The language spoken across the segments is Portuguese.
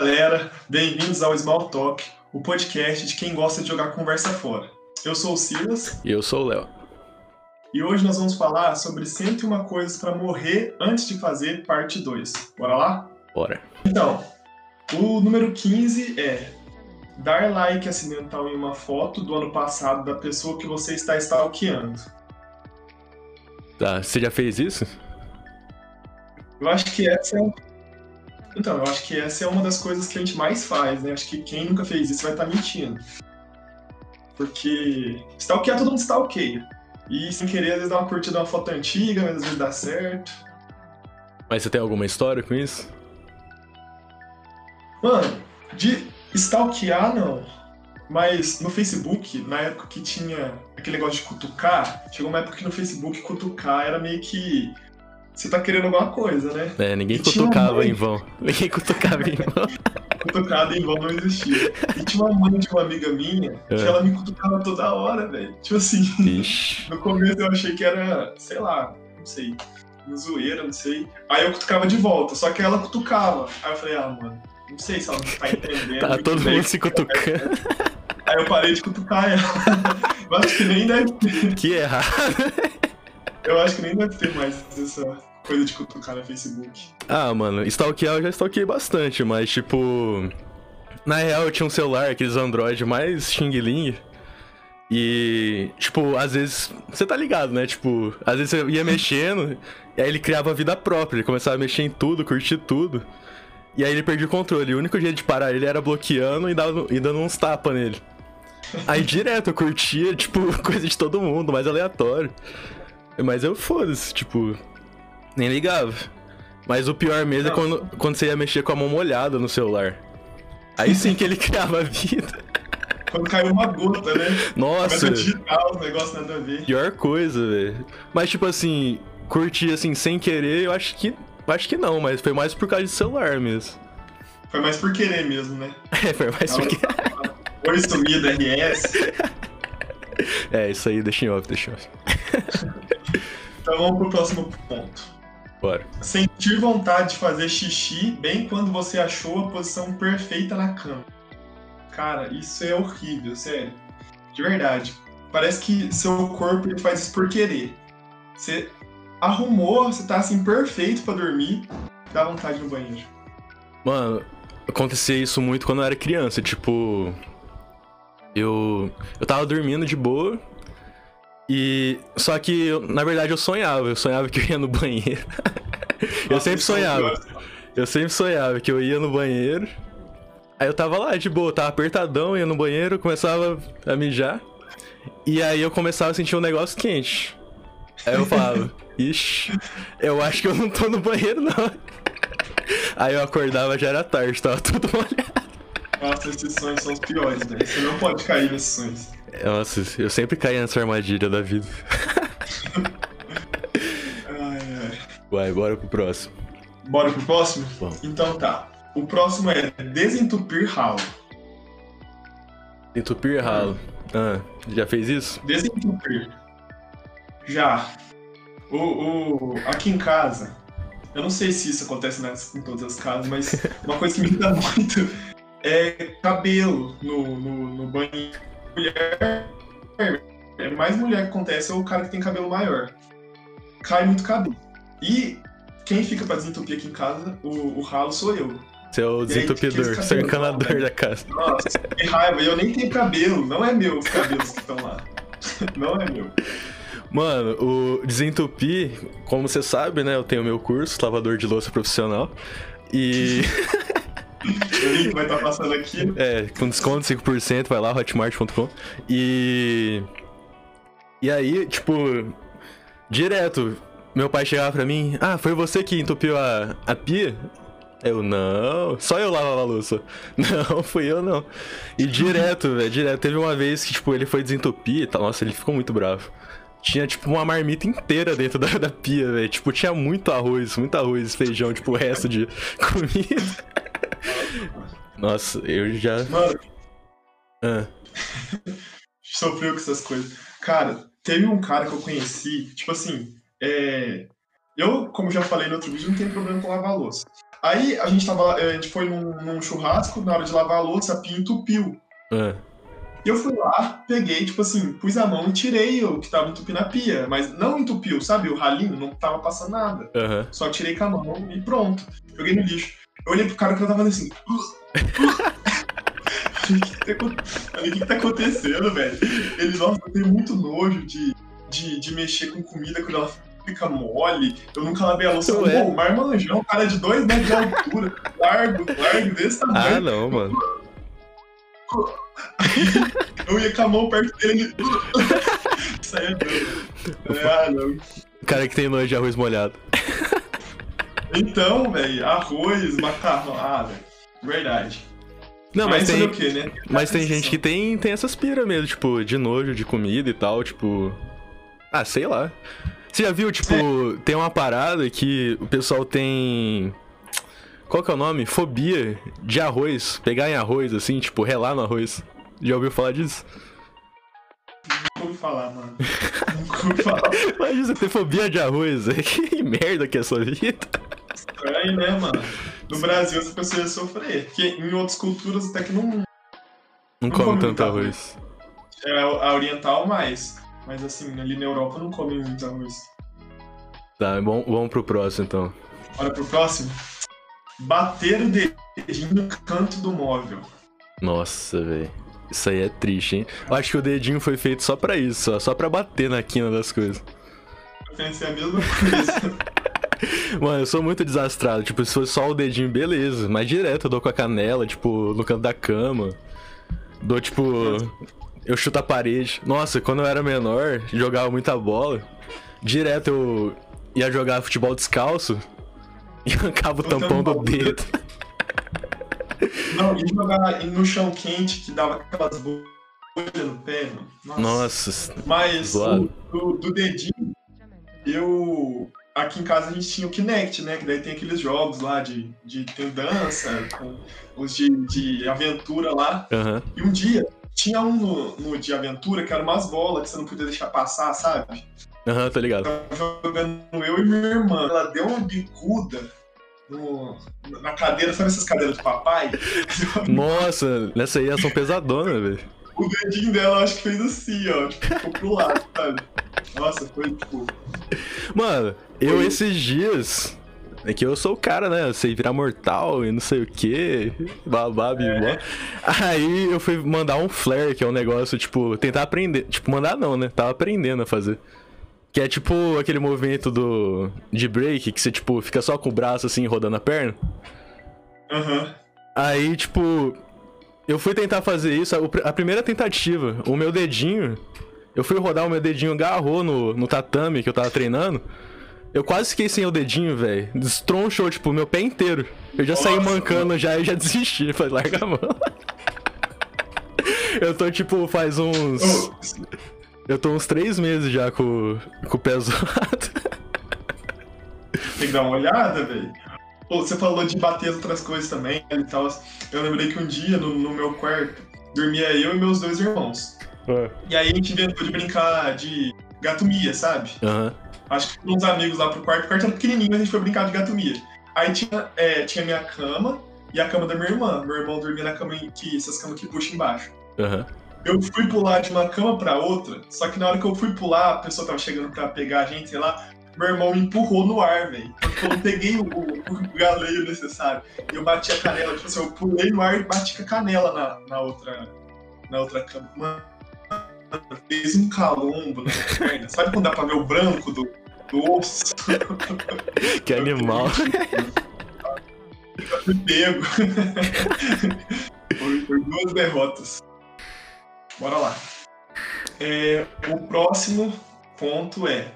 galera, bem-vindos ao Small Talk, o podcast de quem gosta de jogar conversa fora. Eu sou o Silas. E eu sou o Léo. E hoje nós vamos falar sobre 101 coisas para morrer antes de fazer parte 2. Bora lá? Bora. Então, o número 15 é dar like acidental em uma foto do ano passado da pessoa que você está stalkeando. Tá, você já fez isso? Eu acho que essa é então, eu acho que essa é uma das coisas que a gente mais faz, né? Acho que quem nunca fez isso vai estar tá mentindo. Porque stalkear todo mundo stalkeia. E sem querer, às vezes dá uma curtida uma foto antiga, mas às vezes dá certo. Mas você tem alguma história com isso? Mano, de stalkear não. Mas no Facebook, na época que tinha aquele negócio de cutucar, chegou uma época que no Facebook cutucar era meio que você tá querendo alguma coisa, né? É, ninguém e cutucava em vão. Ninguém cutucava em vão. Cutucado em vão não existia. E tinha uma mãe de uma amiga minha é. que ela me cutucava toda hora, velho. Tipo assim, Ixi. no começo eu achei que era, sei lá, não sei, uma zoeira, não sei. Aí eu cutucava de volta, só que ela cutucava. Aí eu falei, ah, mano, não sei se ela tá entendendo. tá todo mundo se cutucando. Aí eu parei de cutucar ela. eu acho que nem deve ter. Que errado. Eu acho que nem deve ter mais essa coisa de cutucar no Facebook. Ah, mano, stalkear eu já stalkeei bastante, mas tipo. Na real eu tinha um celular, aqueles Android mais Xing Ling. E, tipo, às vezes. Você tá ligado, né? Tipo, às vezes eu ia mexendo, e aí ele criava vida própria, ele começava a mexer em tudo, curtir tudo. E aí ele perdia o controle. O único jeito de parar ele era bloqueando e, dando, e dando uns tapas nele. Aí direto eu curtia, tipo, coisa de todo mundo, mais aleatório. Mas eu foda-se, tipo, nem ligava. Mas o pior mesmo é quando, quando você ia mexer com a mão molhada no celular. Aí sim que ele criava vida. Quando caiu uma gota, né? Nossa. Começa a digitar os negócios nada a ver. Pior coisa, velho. Mas tipo assim, curtir assim sem querer, eu acho que. Acho que não, mas foi mais por causa de celular mesmo. Foi mais por querer mesmo, né? É, foi mais por querer. Oi, sumida, RS. É, isso aí, deixa em off, deixa em off. Então vamos pro próximo ponto. Bora. Sentir vontade de fazer xixi bem quando você achou a posição perfeita na cama. Cara, isso é horrível, sério. De verdade. Parece que seu corpo ele faz isso por querer. Você arrumou, você tá assim perfeito para dormir, dá vontade no banheiro. Mano, acontecia isso muito quando eu era criança, tipo, eu eu tava dormindo de boa, e só que, na verdade, eu sonhava. Eu sonhava que eu ia no banheiro. eu sempre sonhava. Eu sempre sonhava que eu ia no banheiro. Aí eu tava lá de boa, tava apertadão, ia no banheiro, começava a mijar. E aí eu começava a sentir um negócio quente. Aí eu falava, ixi, eu acho que eu não tô no banheiro, não. Aí eu acordava, já era tarde, tava tudo molhado. Nossa, esses sonhos são os piores, né? Você não pode cair nesses sonhos. Nossa, eu sempre caí nessa armadilha da vida. ai, ai. Vai, bora pro próximo. Bora pro próximo? Bom. Então tá. O próximo é desentupir ralo. Entupir ralo. Ah, já fez isso? Desentupir. Já. O, o, aqui em casa, eu não sei se isso acontece nas, em todas as casas, mas uma coisa que me irrita muito é cabelo no, no, no banheiro mulher. É mais mulher que acontece é o cara que tem cabelo maior. Cai muito cabelo. E quem fica pra desentupir aqui em casa, o, o ralo sou eu. Você é o desentupidor, é o encanador da casa. Nossa, que raiva. Eu nem tenho cabelo, não é meu os cabelos que estão lá. Não é meu. Mano, o desentupir, como você sabe, né? Eu tenho meu curso, lavador de louça profissional. E. o link vai estar tá passando aqui. É, com desconto 5%, vai lá, hotmart.com. E. E aí, tipo, direto, meu pai chegava pra mim, ah, foi você que entupiu a, a pia? Eu, não, só eu lavava a louça. Não, fui eu não. E direto, velho, direto. Teve uma vez que, tipo, ele foi desentupir e tal. Nossa, ele ficou muito bravo. Tinha, tipo, uma marmita inteira dentro da, da pia, velho. Tipo, tinha muito arroz, muito arroz, feijão, tipo, o resto de comida. Nossa, eu já. Mano. Ah. Sofreu com essas coisas. Cara, teve um cara que eu conheci, tipo assim, é... eu, como já falei no outro vídeo, não tenho problema com lavar louça. Aí a gente tava. A gente foi num, num churrasco, na hora de lavar a louça, a pia entupiu. Ah, E eu fui lá, peguei, tipo assim, pus a mão e tirei o que tava entupindo a pia. Mas não entupiu, sabe? O ralinho não tava passando nada. Aham. Só tirei com a mão e pronto. Joguei no lixo. Eu olhei pro cara que ela tava assim. Falei, o que, que, tá o que que tá acontecendo, velho? Ele, nossa, eu tenho muito nojo de, de, de mexer com comida quando ela fica mole. Eu nunca lavei a louça. Pô, o marmanjão, cara de dois metros de altura, largo, largo desse Ah, tamanho. não, mano. Eu ia com a mão perto dele e saía dando. Ah, não. O cara que tem nojo de arroz molhado. Então, velho, arroz, macarrão. Ah, velho. Verdade. Não, mas, fazer tem, quê, né? mas tem gente que tem, tem essas pira mesmo, tipo, de nojo de comida e tal, tipo. Ah, sei lá. Você já viu, tipo, tem uma parada que o pessoal tem. Qual que é o nome? Fobia de arroz. Pegar em arroz, assim, tipo, relar no arroz. Já ouviu falar disso? Nunca ouvi falar, mano. Nunca ouvi falar. Imagina você ter fobia de arroz. Que merda que é a sua vida. Estranho, né, mano? No Brasil essa pessoa ia sofrer. Porque em outras culturas até que não. Não Não come come tanto muito arroz. É a oriental mais. Mas assim, ali na Europa não come muito arroz. Tá, bom, vamos pro próximo então. Bora pro próximo. Bater o dedinho no canto do móvel. Nossa, velho. Isso aí é triste, hein? Eu acho que o dedinho foi feito só pra isso, só, só pra bater na quina das coisas. Eu pensei a mesma coisa. Mano, eu sou muito desastrado. Tipo, se fosse só o dedinho, beleza. Mas direto eu dou com a canela, tipo, no canto da cama. Dou, tipo. Eu chuto a parede. Nossa, quando eu era menor, jogava muita bola. Direto eu ia jogar futebol descalço e arrancava o tampão do dedo. Não, e jogar no chão quente que dava aquelas bolhas no pé, mano. Nossa. Nossa, Mas do, do dedinho, eu. Aqui em casa a gente tinha o Kinect, né? Que daí tem aqueles jogos lá de, de tem dança, os de, de aventura lá. aham. E um dia tinha um no, no de aventura que era umas bolas que você não podia deixar passar, sabe? Aham, tô ligado. Tava jogando eu e minha irmã. Ela deu uma bicuda no- na cadeira, sabe essas cadeiras de papai? Nossa, nessa aí elas são pesadonas, velho. O dedinho dela acho que fez assim, ó. Tipo, ficou pro lado, sabe? Nossa, foi tipo. Mano, eu esses dias. É que eu sou o cara, né? Eu sei virar mortal e não sei o que. Babá, bibó. Aí eu fui mandar um flare, que é um negócio, tipo, tentar aprender. Tipo, mandar não, né? Tava aprendendo a fazer. Que é tipo aquele movimento do. de break, que você, tipo, fica só com o braço assim, rodando a perna. Aham. Aí, tipo, eu fui tentar fazer isso, a primeira tentativa, o meu dedinho, eu fui rodar o meu dedinho, agarrou no, no tatame que eu tava treinando. Eu quase fiquei sem o dedinho, velho. Destronchou, tipo, meu pé inteiro. Eu já saí Nossa, mancando já e já desisti. Falei, larga a mão. Eu tô, tipo, faz uns. Eu tô uns três meses já com, com o pé zoado. tem que dar uma olhada, velho. Você falou de bater as outras coisas também e tal. Eu lembrei que um dia no, no meu quarto dormia eu e meus dois irmãos. E aí a gente inventou de brincar de gatomia, sabe? Aham. Acho que com uns amigos lá pro quarto. O quarto era pequenininho, a gente foi brincar de gatomia. Aí tinha, é, tinha minha cama e a cama da minha irmã. Meu irmão dormia na cama que essas camas que puxam embaixo. Aham. Eu fui pular de uma cama pra outra, só que na hora que eu fui pular, a pessoa tava chegando pra pegar a gente, sei lá, meu irmão me empurrou no ar, velho. Eu peguei o, o, o galeio necessário. E eu bati a canela, tipo assim, eu pulei no ar e bati com a canela na, na outra. Na outra cama. Mano, fez um calombo na perna. Sabe quando dá pra ver o branco do, do osso? Que animal. Eu fui pego. foi, foi duas derrotas. Bora lá. É, o próximo ponto é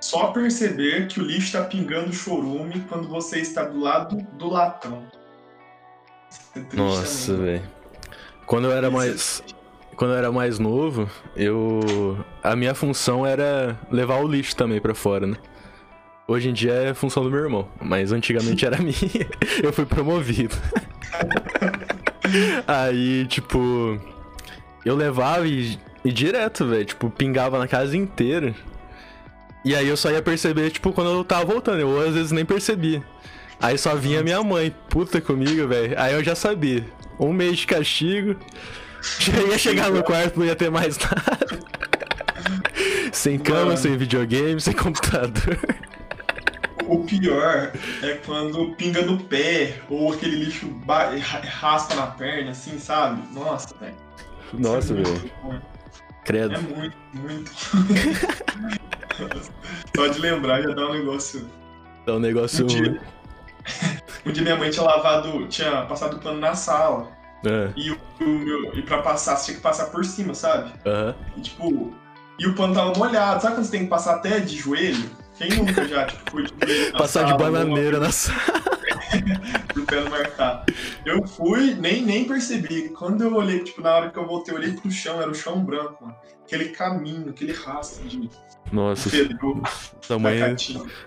só perceber que o lixo está pingando chorume quando você está do lado do latão. É Nossa, também. velho. Quando eu era Isso é mais. Quando eu era mais novo, eu. A minha função era levar o lixo também pra fora, né? Hoje em dia é função do meu irmão, mas antigamente era minha. Eu fui promovido. Aí, tipo. Eu levava e, e direto, velho. Tipo, pingava na casa inteira. E aí eu só ia perceber, tipo, quando eu tava voltando. Eu às vezes nem percebia. Aí só vinha minha mãe, puta comigo, velho. Aí eu já sabia. Um mês de castigo. Já ia chegar no quarto, não ia ter mais nada. Sem cama, Mano. sem videogame, sem computador. O pior é quando pinga no pé, ou aquele lixo raspa na perna, assim, sabe? Nossa, velho. Nossa, é velho. ruim. Credo. É muito, muito. Só de lembrar já dá um negócio. É um negócio. Um dia, um dia minha mãe tinha lavado, tinha passado o pano na sala. É, E, o, meu, e pra passar, você tinha que passar por cima, sabe? aham. E tipo. E o pano tava molhado. Sabe quando você tem que passar até de joelho? Quem nunca já, tipo, foi de joelho Passar de sala, bananeira na sala. pro pé não marcar. Eu fui, nem, nem percebi. Quando eu olhei, tipo, na hora que eu voltei, eu olhei pro chão, era o chão branco, mano. Aquele caminho, aquele rastro de Nossa, sua mãe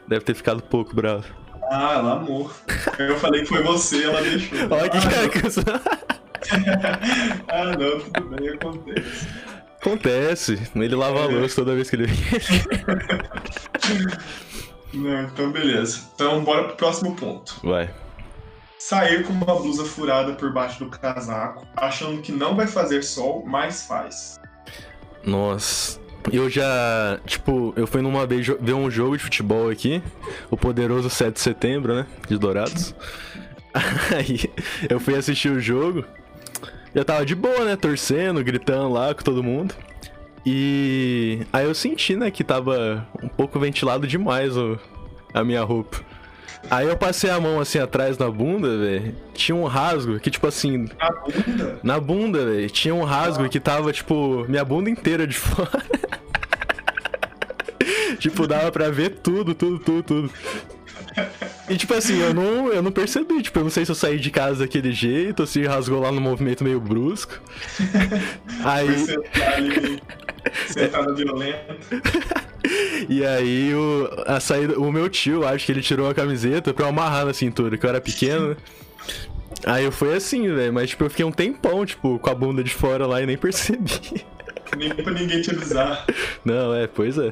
deve ter ficado pouco brava. Ah, ela amou. Eu falei que foi você, ela deixou. Olha que ah. ah, não, tudo bem, acontece. Acontece. Ele lava a É. louça toda vez que ele vem. Não, então beleza. Então bora pro próximo ponto. Vai. Sair com uma blusa furada por baixo do casaco, achando que não vai fazer sol, mas faz. Nossa. Eu já, tipo, eu fui numa vez ver um jogo de futebol aqui, o poderoso 7 de setembro, né, de Dourados. Aí eu fui assistir o jogo, eu tava de boa, né, torcendo, gritando lá com todo mundo. E aí eu senti, né, que tava um pouco ventilado demais o, a minha roupa. Aí eu passei a mão assim atrás na bunda, velho. Tinha um rasgo que, tipo assim, A bunda? na bunda, velho, tinha um rasgo que tava, tipo, minha bunda inteira de fora. tipo, dava pra ver tudo, tudo, tudo, tudo. E tipo assim, eu não, eu não percebi, tipo, eu não sei se eu saí de casa daquele jeito, ou se rasgou lá no movimento meio brusco. Aí, ali, sentada violenta. e aí o, a saída, o meu tio, acho que ele tirou a camiseta pra eu amarrar na cintura, que eu era pequeno. né? Aí eu fui assim, velho, mas tipo, eu fiquei um tempão, tipo, com a bunda de fora lá e nem percebi. Nem pra ninguém te avisar. Não, é, pois é.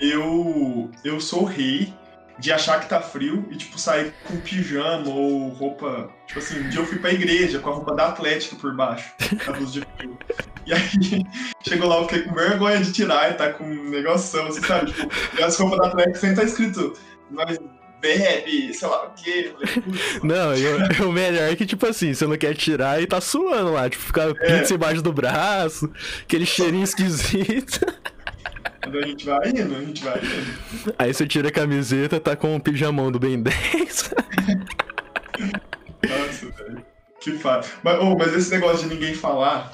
Eu, eu sou rei de achar que tá frio e, tipo, sair com pijama ou roupa. Tipo assim, um dia eu fui pra igreja com a roupa da Atlética por baixo, da blusa de frio. E aí, chegou lá, eu fiquei com vergonha de tirar e tá com um negoção, assim, sabe? Tipo, e as roupas da Atlética sempre tá escrito, nós bebe, sei lá o quê. Eu falei, "Putz, Não, e o, melhor é que, tipo assim, você não quer tirar e tá suando lá, tipo, fica pizza embaixo do braço, aquele cheirinho esquisito. Quando a gente vai indo, a gente vai indo. Aí você tira a camiseta, tá com o pijamão do Ben 10. Nossa, velho. Que fácil. Mas, oh, mas esse negócio de ninguém falar,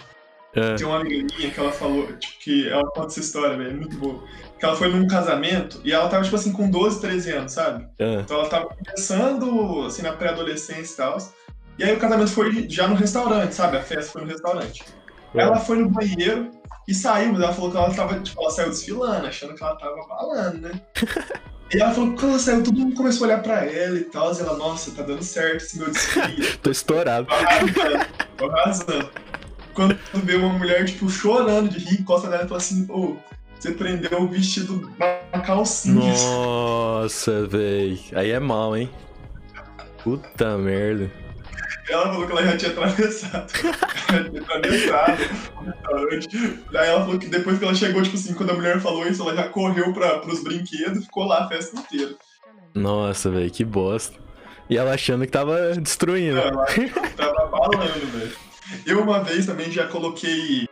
É, tem uma amiga minha que ela falou, tipo, que ela conta essa história, velho, é muito boa. Que ela foi num casamento e ela tava, tipo assim, com 12, 13 anos, sabe? é. Então ela tava começando, assim, na pré-adolescência e tal. E aí o casamento foi já no restaurante, sabe? A festa foi no restaurante. É. Ela foi no banheiro e saiu, mas ela falou que ela tava, tipo, ela saiu desfilando, achando que ela tava balando, né? E ela falou que quando ela saiu, todo mundo começou a olhar pra ela e tal. E ela, nossa, tá dando certo esse meu desfile. Tô estourado. Tô arrasando, tô arrasando. Quando vê uma mulher, tipo, chorando de rir, encosta nela e fala assim, ô, você prendeu o vestido na calcinha. Nossa, véi. Aí é mal, hein? Puta merda. Ela falou que ela já tinha atravessado. Ela tinha atravessado o restaurante. Daí ela falou que depois que ela chegou, tipo assim, quando a mulher falou isso, ela já correu pra, pros brinquedos e ficou lá a festa inteira. Nossa, véi, que bosta. E ela achando que tava destruindo. Ela tava balando, velho. Eu uma vez também já coloquei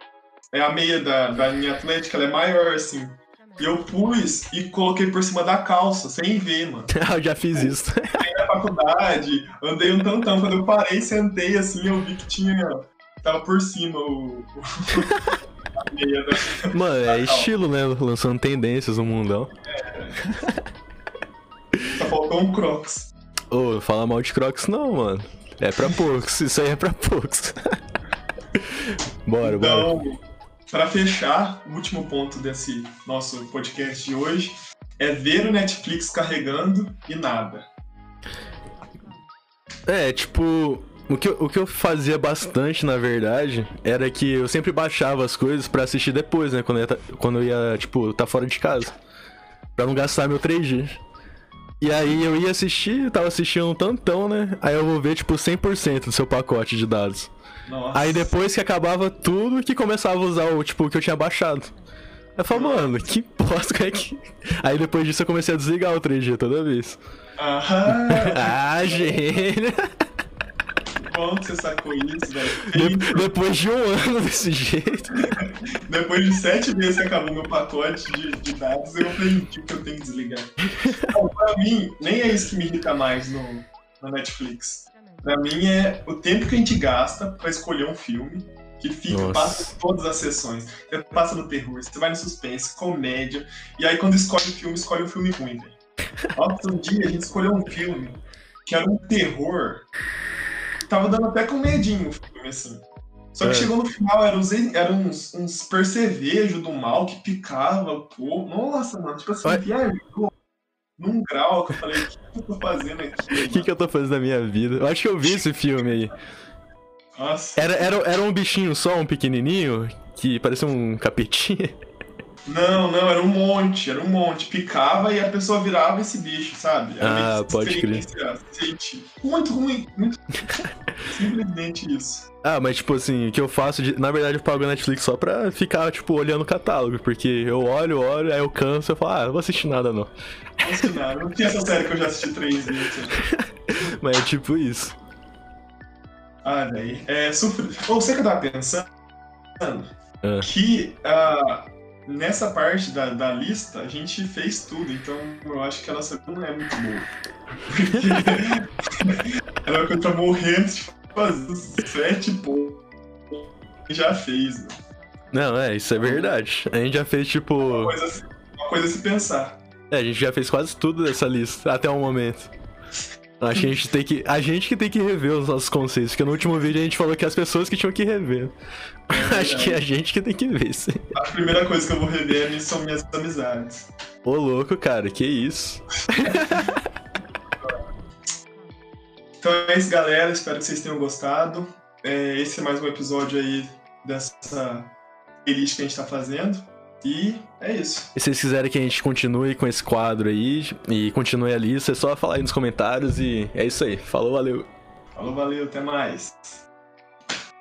é, a meia da, da linha atlética, ela é maior, assim. E eu pus e coloquei por cima da calça, sem ver, mano. eu já fiz isso. na faculdade, andei um tantão. Quando eu parei, sentei assim, eu vi que tinha. Tava por cima o. a meia da. Mano, é estilo, né? Lançando tendências no mundão. Só faltou um crocs. Ô, não fala mal de Crocs não, mano. É pra poucos, isso aí é pra poucos. bora, bora. Pra fechar, o último ponto desse nosso podcast de hoje é ver o Netflix carregando e nada. É, tipo, o que, o que eu fazia bastante, na verdade, era que eu sempre baixava as coisas pra assistir depois, né? Quando eu ia, tá- quando eu ia tipo, tá fora de casa. Pra não gastar meu 3G. E aí eu ia assistir, tava assistindo um tantão, né? Aí eu vou ver, tipo, 100% do seu pacote de dados. Nossa. Aí depois que acabava tudo, que começava a usar o, tipo, o que eu tinha baixado. Eu falo, mano, que bosta, como é que... Aí depois disso eu comecei a desligar o 3G toda vez. Aham. Ah, gênio! Bom que você sacou isso, velho. De- depois de um ano desse jeito. Depois de sete vezes que acabou meu pacote de, de dados, eu aprendi que eu tenho que desligar. Não, pra mim, nem é isso que me irrita mais no, na Netflix. Pra mim é o tempo que a gente gasta pra escolher um filme que fica, Nossa. passa em todas as sessões. Você passa no terror, você vai no suspense, comédia, e aí quando escolhe o filme, escolhe um filme ruim, velho. Nossa, um dia a gente escolheu um filme que era um terror. Tava dando até com medinho o filme, assim. Só que É. chegou no final, eram uns, eram uns, uns percevejos do mal que picava o povo. Nossa, mano, tipo assim, viajou num grau que eu falei, o que eu tô fazendo aqui? O que, que eu tô fazendo na minha vida? Eu acho que eu vi esse filme aí. Nossa. Era, era, era um bichinho só, um pequenininho, que parecia um capetinha. Não, não, era um monte, era um monte. Picava e a pessoa virava esse bicho, sabe? Era Ah, pode crer. Gente, muito ruim, muito. Simplesmente isso. Ah, mas tipo assim, o que eu faço, de... na verdade eu pago a Netflix só pra ficar, tipo, olhando o catálogo, porque eu olho, olho, aí eu canso, eu falo, ah, não vou assistir nada não. Não sei nada. Não tinha essa série que eu já assisti três vezes. Mas é tipo isso. Ah, daí. É, sofri... Ou você que eu tava pensando Ah. que ah, nessa parte da, da lista a gente fez tudo, então eu acho que a nossa não é muito boa. Porque ela que eu tô morrendo de fazer sete pontos. Já fez, né? Não, é, isso é verdade. A gente já fez, tipo. uma, coisa, uma coisa a se pensar. É, a gente já fez quase tudo dessa lista, até o momento. Acho que a gente tem que. A gente que tem que rever os nossos conceitos, porque no último vídeo a gente falou que as pessoas que tinham que rever. Acho que é a gente que tem que ver isso. A primeira coisa que eu vou rever é- são minhas amizades. Ô louco, cara, que isso. Então é isso, galera. Espero que vocês tenham gostado. É, esse é mais um episódio aí dessa playlist que a gente tá fazendo. E é isso. E se vocês quiserem que a gente continue com esse quadro aí e continue a lista, é só falar aí nos comentários e é isso aí. Falou, valeu. Falou, valeu, até mais.